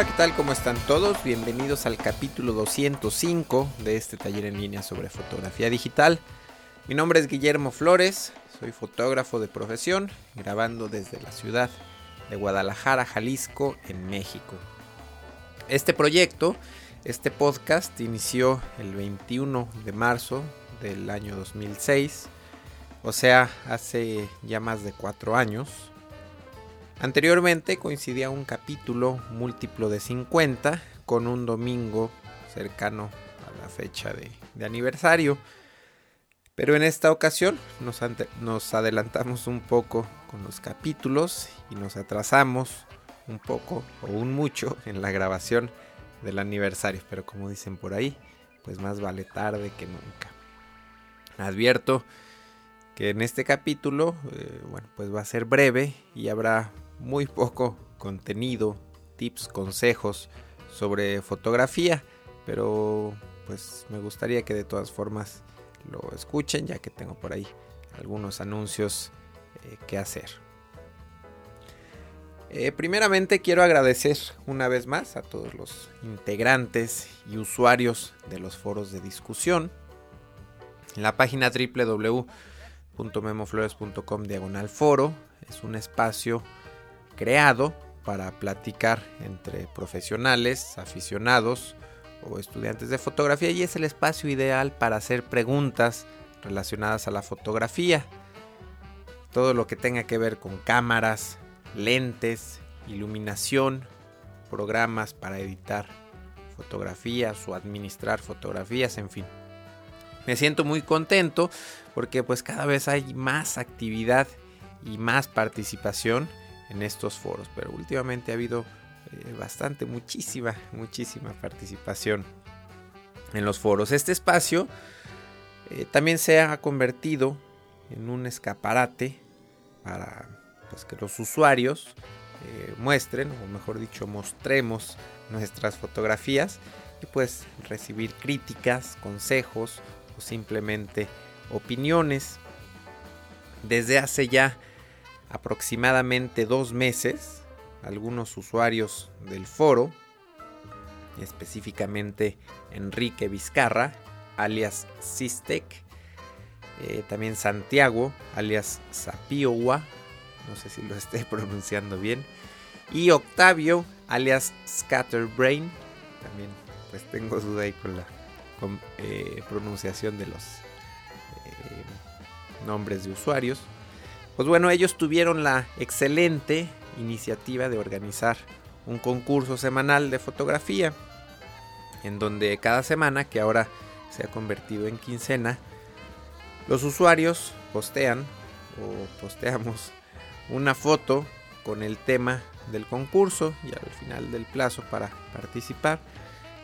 Hola, ¿qué tal? ¿Cómo están todos? Bienvenidos al capítulo 205 de este taller en línea sobre fotografía digital. Mi nombre es Guillermo Flores, soy fotógrafo de profesión, grabando desde la ciudad de Guadalajara, Jalisco, en México. Este proyecto, este podcast, inició el 21 de marzo del año 2006, o sea, hace ya más de cuatro años. Anteriormente coincidía un capítulo múltiplo de 50 con un domingo cercano a la fecha de, aniversario. Pero en esta ocasión nos, nos, adelantamos un poco con los capítulos y nos atrasamos un poco o un mucho en la grabación del aniversario. Pero como dicen por ahí, pues más vale tarde que nunca. Advierto que en este capítulo, eh, bueno, pues va a ser breve y habrá muy poco contenido, tips, consejos sobre fotografía, pero pues me gustaría que de todas formas lo escuchen ya que tengo por ahí algunos anuncios eh, que hacer. Eh, primeramente quiero agradecer una vez más a todos los integrantes y usuarios de los foros de discusión. En la página www.memoflores.com diagonal foro es un espacio creado para platicar entre profesionales, aficionados o estudiantes de fotografía y es el espacio ideal para hacer preguntas relacionadas a la fotografía. Todo lo que tenga que ver con cámaras, lentes, iluminación, programas para editar fotografías o administrar fotografías, en fin. Me siento muy contento porque pues cada vez hay más actividad y más participación en estos foros, pero últimamente ha habido eh, bastante, muchísima, muchísima participación en los foros. Este espacio eh, también se ha convertido en un escaparate para pues, que los usuarios eh, muestren, o mejor dicho, mostremos nuestras fotografías y pues recibir críticas, consejos o simplemente opiniones. Desde hace ya aproximadamente dos meses, algunos usuarios del foro, específicamente Enrique Vizcarra, alias Sistec, eh, también Santiago, alias Sapiowa, no sé si lo esté pronunciando bien, y Octavio, alias Scatterbrain, también pues tengo duda ahí con la eh, pronunciación de los eh, nombres de usuarios. Pues bueno, ellos tuvieron la excelente iniciativa de organizar un concurso semanal de fotografía, en donde cada semana, que ahora se ha convertido en quincena, los usuarios postean o posteamos una foto con el tema del concurso y al final del plazo para participar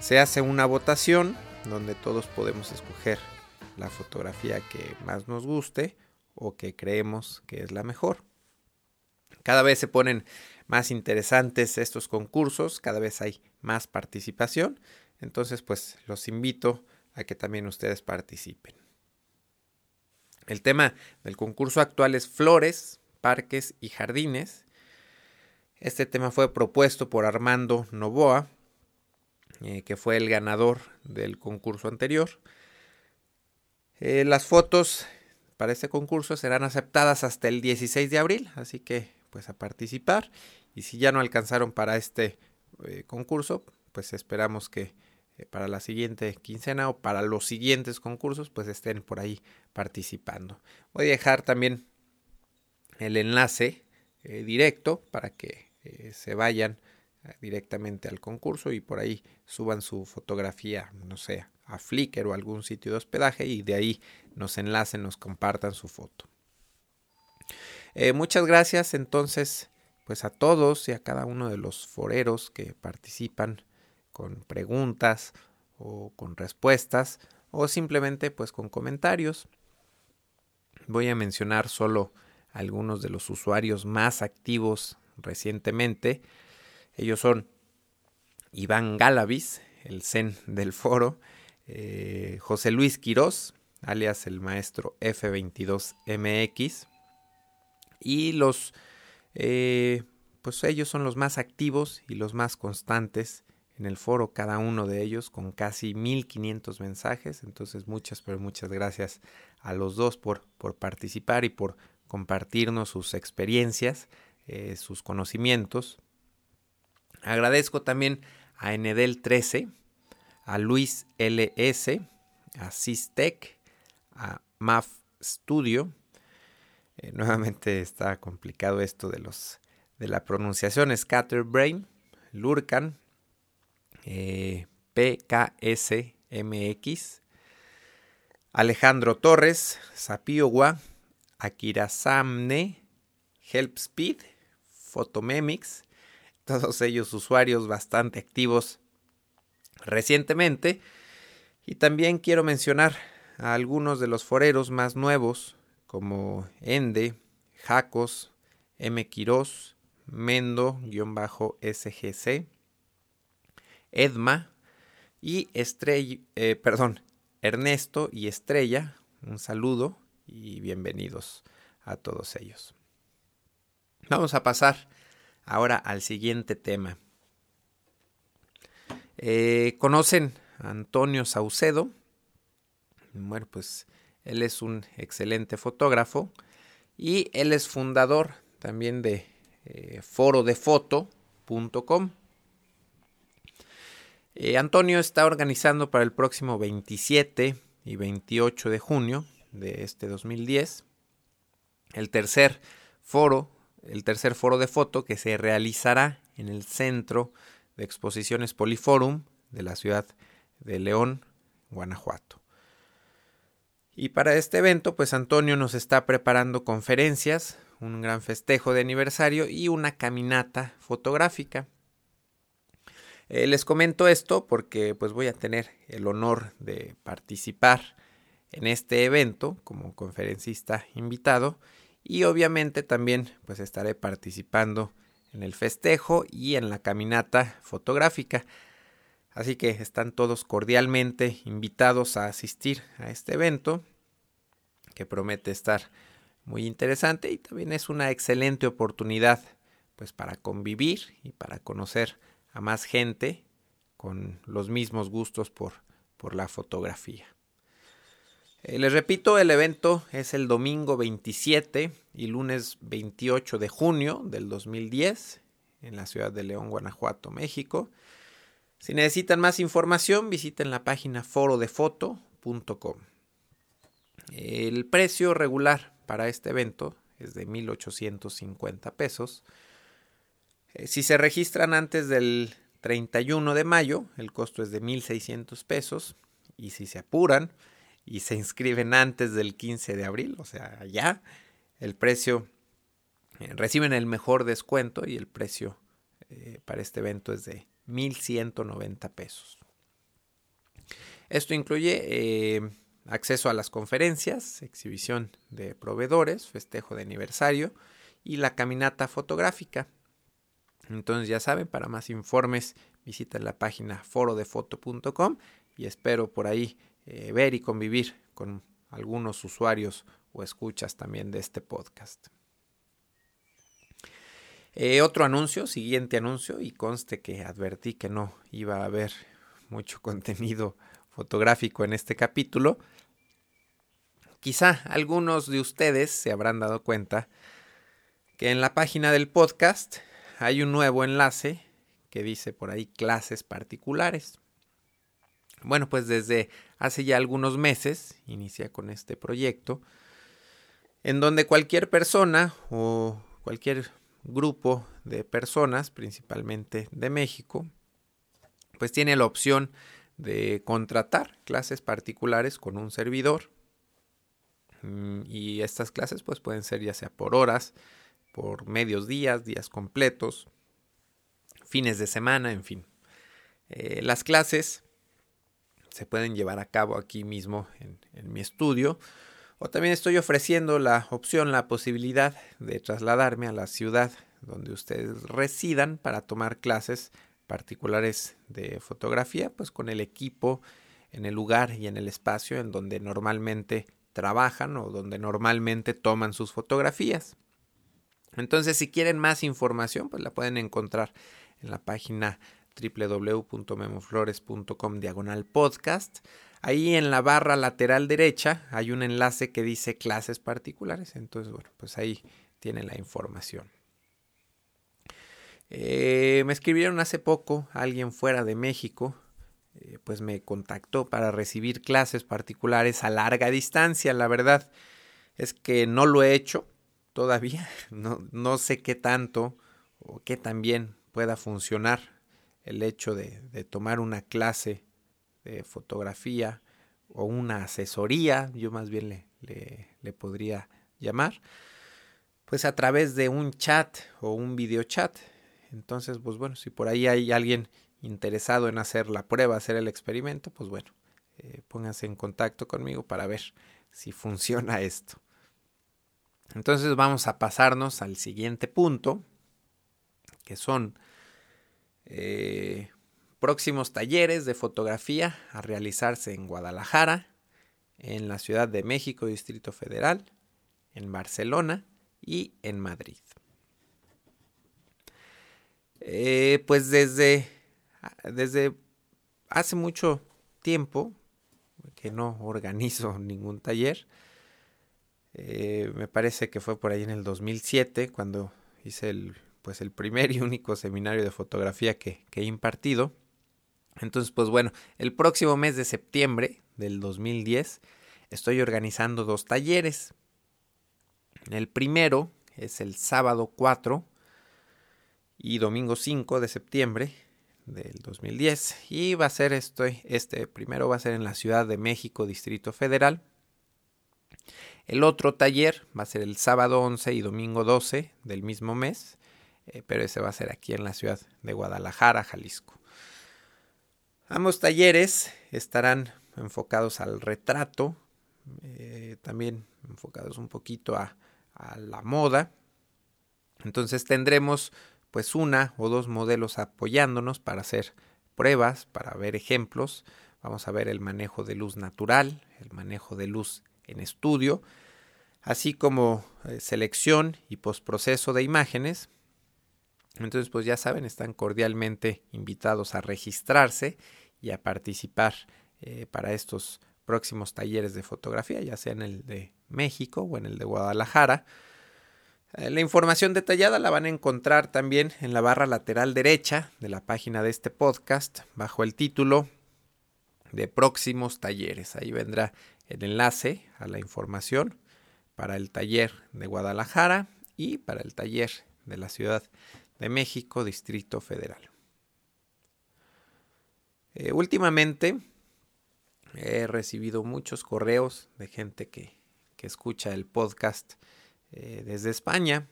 se hace una votación donde todos podemos escoger la fotografía que más nos guste o que creemos que es la mejor. Cada vez se ponen más interesantes estos concursos, cada vez hay más participación, entonces pues los invito a que también ustedes participen. El tema del concurso actual es flores, parques y jardines. Este tema fue propuesto por Armando Novoa, eh, que fue el ganador del concurso anterior. Eh, las fotos para este concurso serán aceptadas hasta el 16 de abril, así que pues a participar y si ya no alcanzaron para este eh, concurso, pues esperamos que eh, para la siguiente quincena o para los siguientes concursos pues estén por ahí participando. Voy a dejar también el enlace eh, directo para que se vayan directamente al concurso y por ahí suban su fotografía, no sé, a Flickr o algún sitio de hospedaje y de ahí nos enlacen, nos compartan su foto. Eh, muchas gracias entonces pues a todos y a cada uno de los foreros que participan con preguntas o con respuestas o simplemente pues con comentarios. Voy a mencionar solo algunos de los usuarios más activos recientemente. Ellos son Iván Galavis, el zen del foro, eh, José Luis Quirós, alias el maestro F22MX, y los, eh, pues ellos son los más activos y los más constantes en el foro, cada uno de ellos con casi 1500 mensajes. Entonces muchas, pero muchas gracias a los dos por, por participar y por compartirnos sus experiencias, eh, sus conocimientos. Agradezco también a Enedel 13, a Luis LS, a Sistec, a MAF Studio. Eh, nuevamente está complicado esto de los de la pronunciación Scatterbrain, Lurkan, eh, PKSMX, Alejandro Torres, Sapiowa, Akira Samne, HelpSpeed, Photomemix, todos ellos usuarios bastante activos recientemente. Y también quiero mencionar a algunos de los foreros más nuevos como Ende, Jacos, M. Quiroz, Mendo-SGC, Edma y Estrella, eh, perdón, Ernesto y Estrella. Un saludo y bienvenidos a todos ellos. Vamos a pasar ahora al siguiente tema. Eh, ¿Conocen a Antonio Saucedo? Bueno, pues él es un excelente fotógrafo y él es fundador también de eh, forodefoto.com. Eh, Antonio está organizando para el próximo 27 y 28 de junio de este 2010 el tercer foro, el tercer foro de foto que se realizará en el Centro de Exposiciones Poliforum de la ciudad de León, Guanajuato. Y para este evento, pues Antonio nos está preparando conferencias, un gran festejo de aniversario y una caminata fotográfica. Eh, les comento esto porque pues voy a tener el honor de participar en este evento como conferencista invitado y obviamente también pues estaré participando en el festejo y en la caminata fotográfica. Así que están todos cordialmente invitados a asistir a este evento que promete estar muy interesante y también es una excelente oportunidad pues para convivir y para conocer a más gente con los mismos gustos por, por la fotografía. Eh, les repito, el evento es el domingo 27 y lunes 28 de junio del 2010 en la ciudad de León, Guanajuato, México. Si necesitan más información, visiten la página forodefoto.com. El precio regular para este evento es de 1.850 pesos. Eh, si se registran antes del 31 de mayo, el costo es de 1.600 pesos. Y si se apuran y se inscriben antes del 15 de abril, o sea, ya, el precio, eh, reciben el mejor descuento y el precio eh, para este evento es de 1.190 pesos. Esto incluye acceso a las conferencias, exhibición de proveedores, festejo de aniversario y la caminata fotográfica. Entonces ya saben, para más informes visiten la página forodefoto.com y espero por ahí eh, ver y convivir con algunos usuarios o escuchas también de este podcast. Eh, otro anuncio, siguiente anuncio, y conste que advertí que no iba a haber mucho contenido fotográfico en este capítulo. Quizá algunos de ustedes se habrán dado cuenta que en la página del podcast hay un nuevo enlace que dice por ahí clases particulares. Bueno, pues desde hace ya algunos meses inicia con este proyecto en donde cualquier persona o cualquier grupo de personas, principalmente de México, pues tiene la opción de contratar clases particulares con un servidor. Mm, y estas clases pues pueden ser ya sea por horas, por medios días, días completos, fines de semana, en fin. Eh, las clases se pueden llevar a cabo aquí mismo en, mi estudio o también estoy ofreciendo la opción, la posibilidad de trasladarme a la ciudad donde ustedes residan para tomar clases particulares de fotografía, pues con el equipo en el lugar y en el espacio en donde normalmente trabajan o donde normalmente toman sus fotografías. Entonces, si quieren más información, pues la pueden encontrar en la página www.memoflores.com diagonal podcast. Ahí en la barra lateral derecha hay un enlace que dice clases particulares. Entonces, bueno, pues ahí tienen la información. Eh, me escribieron hace poco alguien fuera de México, eh, pues me contactó para recibir clases particulares a larga distancia. La verdad es que no lo he hecho todavía, no, no sé qué tanto o qué tan bien pueda funcionar el hecho de, tomar una clase de fotografía o una asesoría, yo más bien le, le, podría llamar, pues a través de un chat o un video chat. Entonces, pues bueno, si por ahí hay alguien interesado en hacer la prueba, hacer el experimento, pues bueno, eh, pónganse en contacto conmigo para ver si funciona esto. Entonces vamos a pasarnos al siguiente punto, que son eh, próximos talleres de fotografía a realizarse en Guadalajara, en la Ciudad de México, Distrito Federal, en Barcelona y en Madrid. Eh, pues desde, desde hace mucho tiempo que no organizo ningún taller. Eh, me parece que fue por ahí en el 2007 cuando hice el pues el primer y único seminario de fotografía que, he impartido. Entonces, pues bueno, el próximo mes de septiembre del 2010 estoy organizando dos talleres. El primero es el sábado 4 y domingo 5 de septiembre del 2010 y va a ser este, este primero va a ser en la Ciudad de México, Distrito Federal. El otro taller va a ser el sábado 11 y domingo 12 del mismo mes eh, pero ese va a ser aquí en la ciudad de Guadalajara, Jalisco. Ambos talleres estarán enfocados al retrato, eh, también enfocados un poquito a, la moda. Entonces tendremos pues una o dos modelos apoyándonos para hacer pruebas, para ver ejemplos. Vamos a ver el manejo de luz natural, el manejo de luz en estudio, así como eh, selección y postproceso de imágenes entonces, pues ya saben, están cordialmente invitados a registrarse y a participar eh, para estos próximos talleres de fotografía, ya sea en el de México o en el de Guadalajara. Eh, la información detallada la van a encontrar también en la barra lateral derecha de la página de este podcast, bajo el título de próximos talleres. Ahí vendrá el enlace a la información para el taller de Guadalajara y para el taller de la ciudad de México, Distrito Federal. Eh, últimamente he recibido muchos correos de gente que, escucha el podcast eh, desde España.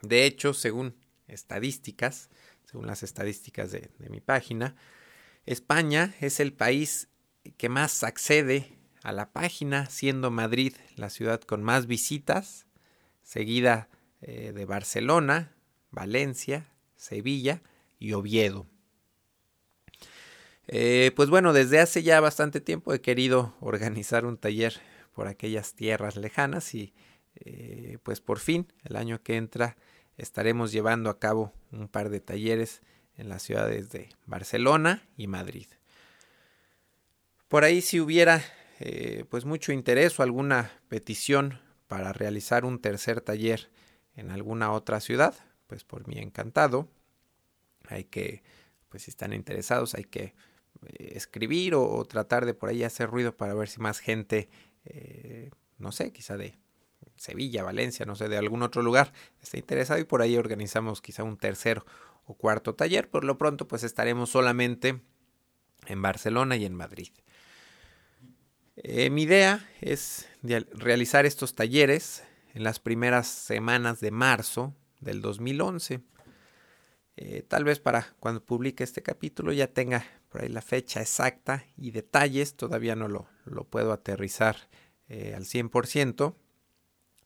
De hecho, según estadísticas, según las estadísticas de, de mi página, España es el país que más accede a la página, siendo Madrid la ciudad con más visitas, seguida eh, de Barcelona, Valencia, Sevilla y Oviedo. Eh, pues bueno, desde hace ya bastante tiempo he querido organizar un taller por aquellas tierras lejanas y eh, pues por fin el año que entra estaremos llevando a cabo un par de talleres en las ciudades de Barcelona y Madrid. Por ahí si hubiera eh, pues mucho interés o alguna petición para realizar un tercer taller en alguna otra ciudad, pues por mí encantado. Hay que, pues si están interesados, hay que eh, escribir o, tratar de por ahí hacer ruido para ver si más gente, eh, no sé, quizá de Sevilla, Valencia, no sé, de algún otro lugar está interesado y por ahí organizamos quizá un tercer o cuarto taller. Por lo pronto, pues estaremos solamente en Barcelona y en Madrid. Eh, mi idea es realizar estos talleres en las primeras semanas de marzo del 2011. Eh, tal vez para cuando publique este capítulo ya tenga por ahí la fecha exacta y detalles, todavía no lo, lo puedo aterrizar eh, al 100%,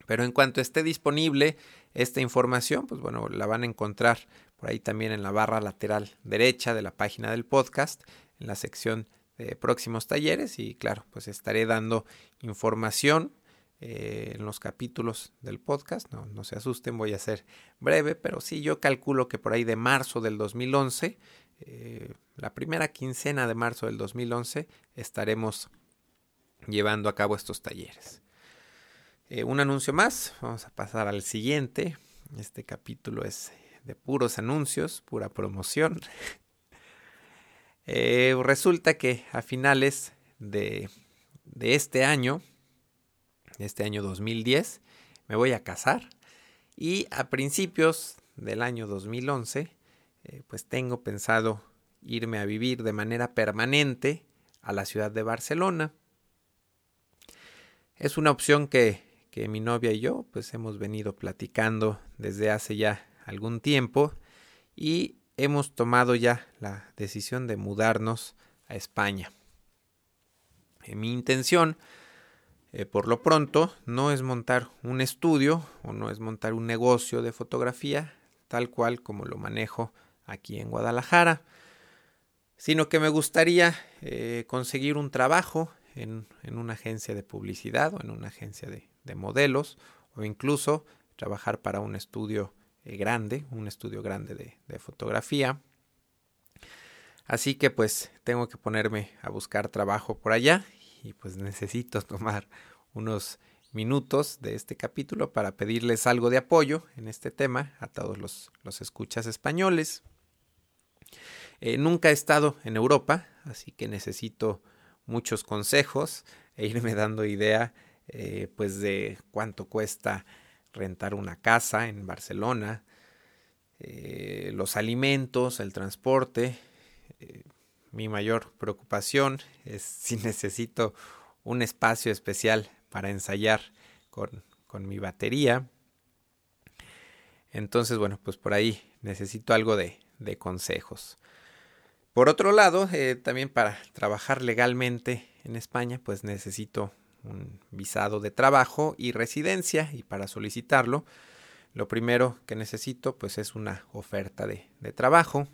pero en cuanto esté disponible esta información, pues bueno, la van a encontrar por ahí también en la barra lateral derecha de la página del podcast, en la sección de próximos talleres y claro, pues estaré dando información eh, en los capítulos del podcast. No, no se asusten, voy a ser breve, pero sí, yo calculo que por ahí de marzo del 2011, eh, la primera quincena de marzo del 2011, estaremos llevando a cabo estos talleres. Eh, un anuncio más, vamos a pasar al siguiente. Este capítulo es de puros anuncios, pura promoción. resulta que a finales de, de este año, este año 2010, me voy a casar y a principios del año 2011, eh, pues tengo pensado irme a vivir de manera permanente a la ciudad de Barcelona. Es una opción que, que mi novia y yo pues hemos venido platicando desde hace ya algún tiempo y hemos tomado ya la decisión de mudarnos a España. Eh, mi intención eh, por lo pronto, no es montar un estudio o no es montar un negocio de fotografía, tal cual como lo manejo aquí en Guadalajara, sino que me gustaría eh, conseguir un trabajo en, una agencia de publicidad o en una agencia de, modelos o incluso trabajar para un estudio eh, grande, un estudio grande de, de fotografía. Así que pues tengo que ponerme a buscar trabajo por allá y pues necesito tomar unos minutos de este capítulo para pedirles algo de apoyo en este tema a todos los, escuchas españoles. Eh, nunca he estado en Europa, así que necesito muchos consejos e irme dando idea eh, pues de cuánto cuesta rentar una casa en Barcelona, eh, los alimentos, el transporte, mi mayor preocupación es si necesito un espacio especial para ensayar con, mi batería. Entonces, bueno, pues por ahí necesito algo de, consejos. Por otro lado, eh, también para trabajar legalmente en España, pues necesito un visado de trabajo y residencia y para solicitarlo, lo primero que necesito pues es una oferta de, de trabajo.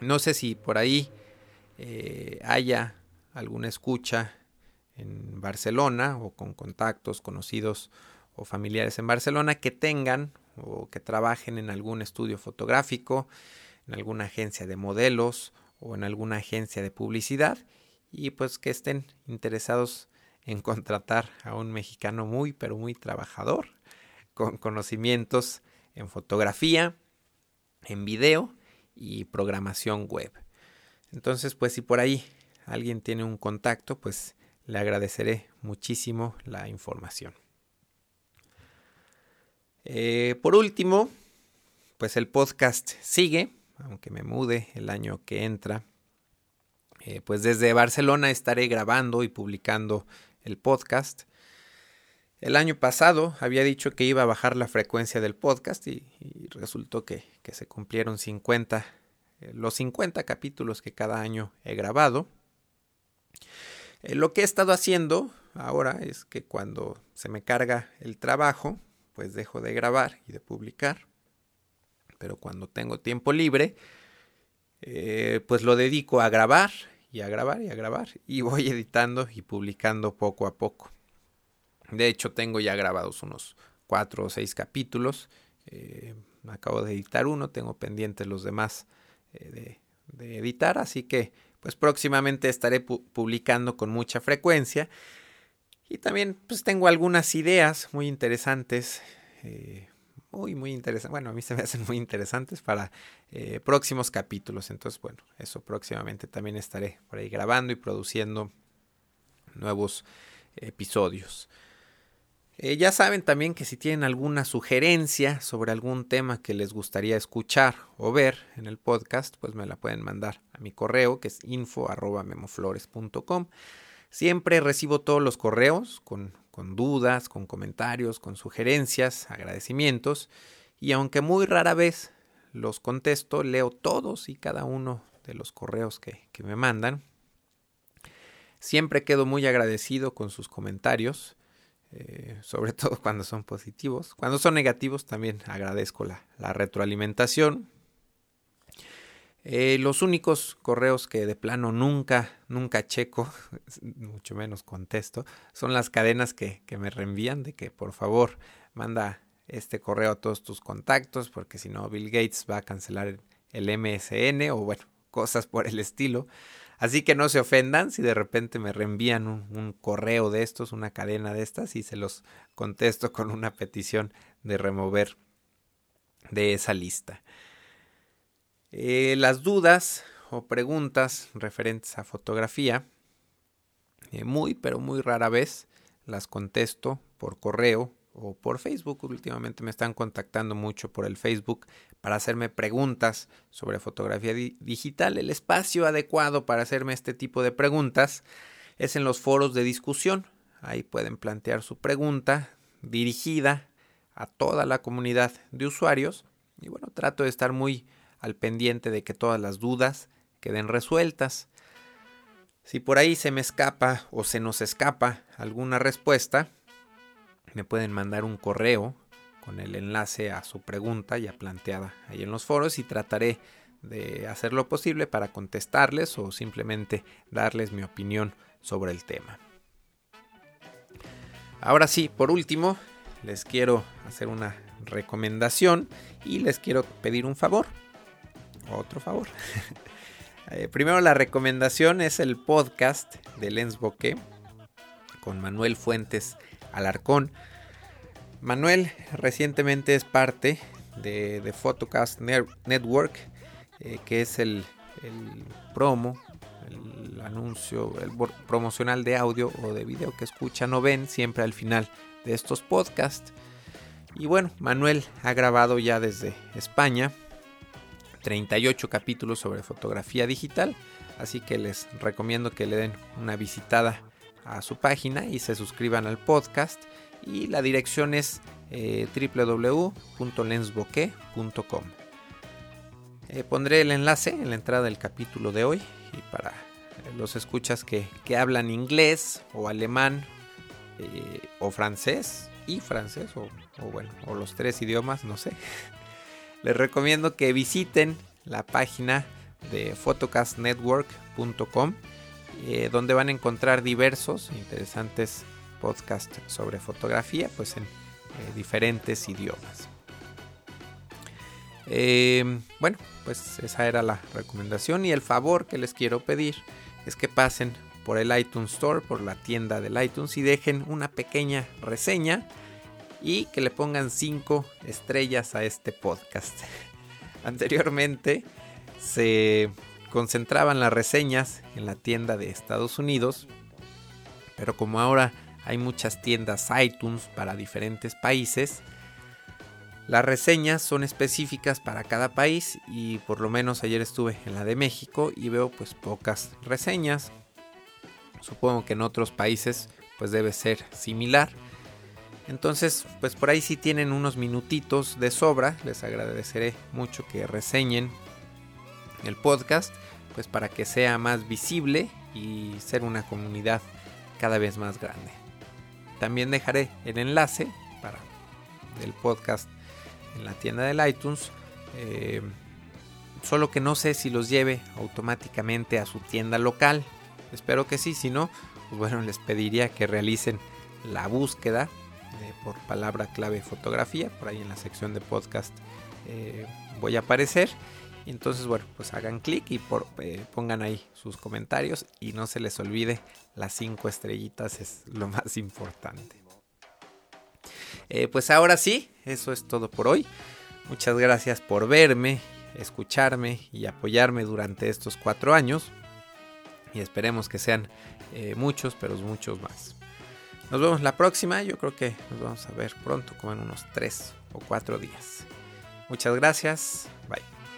No sé si por ahí eh, haya alguna escucha en Barcelona o con contactos conocidos o familiares en Barcelona que tengan o que trabajen en algún estudio fotográfico, en alguna agencia de modelos o en alguna agencia de publicidad y pues que estén interesados en contratar a un mexicano muy pero muy trabajador con conocimientos en fotografía, en video y programación web. Entonces, pues si por ahí alguien tiene un contacto, pues le agradeceré muchísimo la información. Eh, por último, pues el podcast sigue, aunque me mude el año que entra. Eh, pues desde Barcelona estaré grabando y publicando el podcast. El año pasado había dicho que iba a bajar la frecuencia del podcast y, resultó que, que, se cumplieron 50 eh, los 50 capítulos que cada año he grabado. Eh, lo que he estado haciendo ahora es que cuando se me carga el trabajo, pues dejo de grabar y de publicar. Pero cuando tengo tiempo libre, eh, pues lo dedico a grabar y a grabar y a grabar. Y voy editando y publicando poco a poco. De hecho, tengo ya grabados unos cuatro o seis capítulos. acabo de editar uno, tengo pendientes los demás de, editar, así que pues próximamente estaré publicando con mucha frecuencia. Y también pues tengo algunas ideas muy interesantes, eh, muy muy interesantes, bueno a mí se me hacen muy interesantes para eh, próximos capítulos. Entonces bueno, eso próximamente también estaré por ahí grabando y produciendo nuevos episodios. Eh, ya saben también que si tienen alguna sugerencia sobre algún tema que les gustaría escuchar o ver en el podcast, pues me la pueden mandar a mi correo que es info.memoflores.com. Siempre recibo todos los correos con, con dudas, con comentarios, con sugerencias, agradecimientos y aunque muy rara vez los contesto, leo todos y cada uno de los correos que, que me mandan. Siempre quedo muy agradecido con sus comentarios eh, sobre todo cuando son positivos. Cuando son negativos también agradezco la, retroalimentación. Eh, los únicos correos que de plano nunca, nunca checo, mucho menos contesto, son las cadenas que, que me reenvían de que por favor manda este correo a todos tus contactos porque si no Bill Gates va a cancelar el MSN o bueno, cosas por el estilo. Así que no se ofendan si de repente me reenvían un, correo de estos, una cadena de estas, y se los contesto con una petición de remover de esa lista. Eh, las dudas o preguntas referentes a fotografía, eh, muy pero muy rara vez las contesto por correo o por Facebook. Últimamente me están contactando mucho por el Facebook para hacerme preguntas sobre fotografía digital. El espacio adecuado para hacerme este tipo de preguntas es en los foros de discusión. Ahí pueden plantear su pregunta dirigida a toda la comunidad de usuarios. Y bueno, trato de estar muy al pendiente de que todas las dudas queden resueltas. Si por ahí se me escapa o se nos escapa alguna respuesta, me pueden mandar un correo con el enlace a su pregunta ya planteada ahí en los foros y trataré de hacer lo posible para contestarles o simplemente darles mi opinión sobre el tema. Ahora sí, por último, les quiero hacer una recomendación y les quiero pedir un favor. Otro favor. Eh, primero la recomendación es el podcast de Lens Bokeh con Manuel Fuentes Alarcón. Manuel recientemente es parte de, Photocast Network, eh, que es el, promo, el anuncio, el promocional de audio o de video que escuchan o ven siempre al final de estos podcasts. Y bueno, Manuel ha grabado ya desde España 38 capítulos sobre fotografía digital, así que les recomiendo que le den una visitada a su página y se suscriban al podcast. Y la dirección es eh. Eh, pondré el enlace en la entrada del capítulo de hoy y para los escuchas que, hablan inglés o alemán eh, o francés y francés o, bueno o los tres idiomas no sé les recomiendo que visiten la página de photocastnetwork.com eh, donde van a encontrar diversos interesantes podcasts sobre fotografía, pues en eh, diferentes idiomas. Em, bueno, pues esa era la recomendación y el favor que les quiero pedir es que pasen por el iTunes Store, por la tienda del iTunes y dejen una pequeña reseña y que le pongan 5 estrellas a este podcast. Anteriormente se concentraban las reseñas en la tienda de Estados Unidos, pero como ahora hay muchas tiendas iTunes para diferentes países, las reseñas son específicas para cada país y por lo menos ayer estuve en la de México y veo pues pocas reseñas. Supongo que en otros países pues debe ser similar. Entonces, pues por ahí si tienen unos minutitos de sobra, les agradeceré mucho que reseñen el podcast, pues para que sea más visible y ser una comunidad cada vez más grande. También dejaré el enlace para el podcast en la tienda del iTunes. Eh, solo que no sé si los lleve automáticamente a su tienda local. Espero que sí, si no, pues bueno, les pediría que realicen la búsqueda eh, por palabra clave fotografía. Por ahí en la sección de podcast eh, voy a aparecer. Entonces, bueno, pues hagan clic y eh, pongan ahí sus comentarios y no se les olvide las cinco estrellitas es lo más importante. Eh, pues ahora sí, eso es todo por hoy. Muchas gracias por verme, escucharme y apoyarme durante estos cuatro años. Y esperemos que sean eh, muchos, pero muchos más. Nos vemos la próxima. Yo creo que nos vamos a ver pronto, como en unos tres o cuatro días. Muchas gracias. Bye.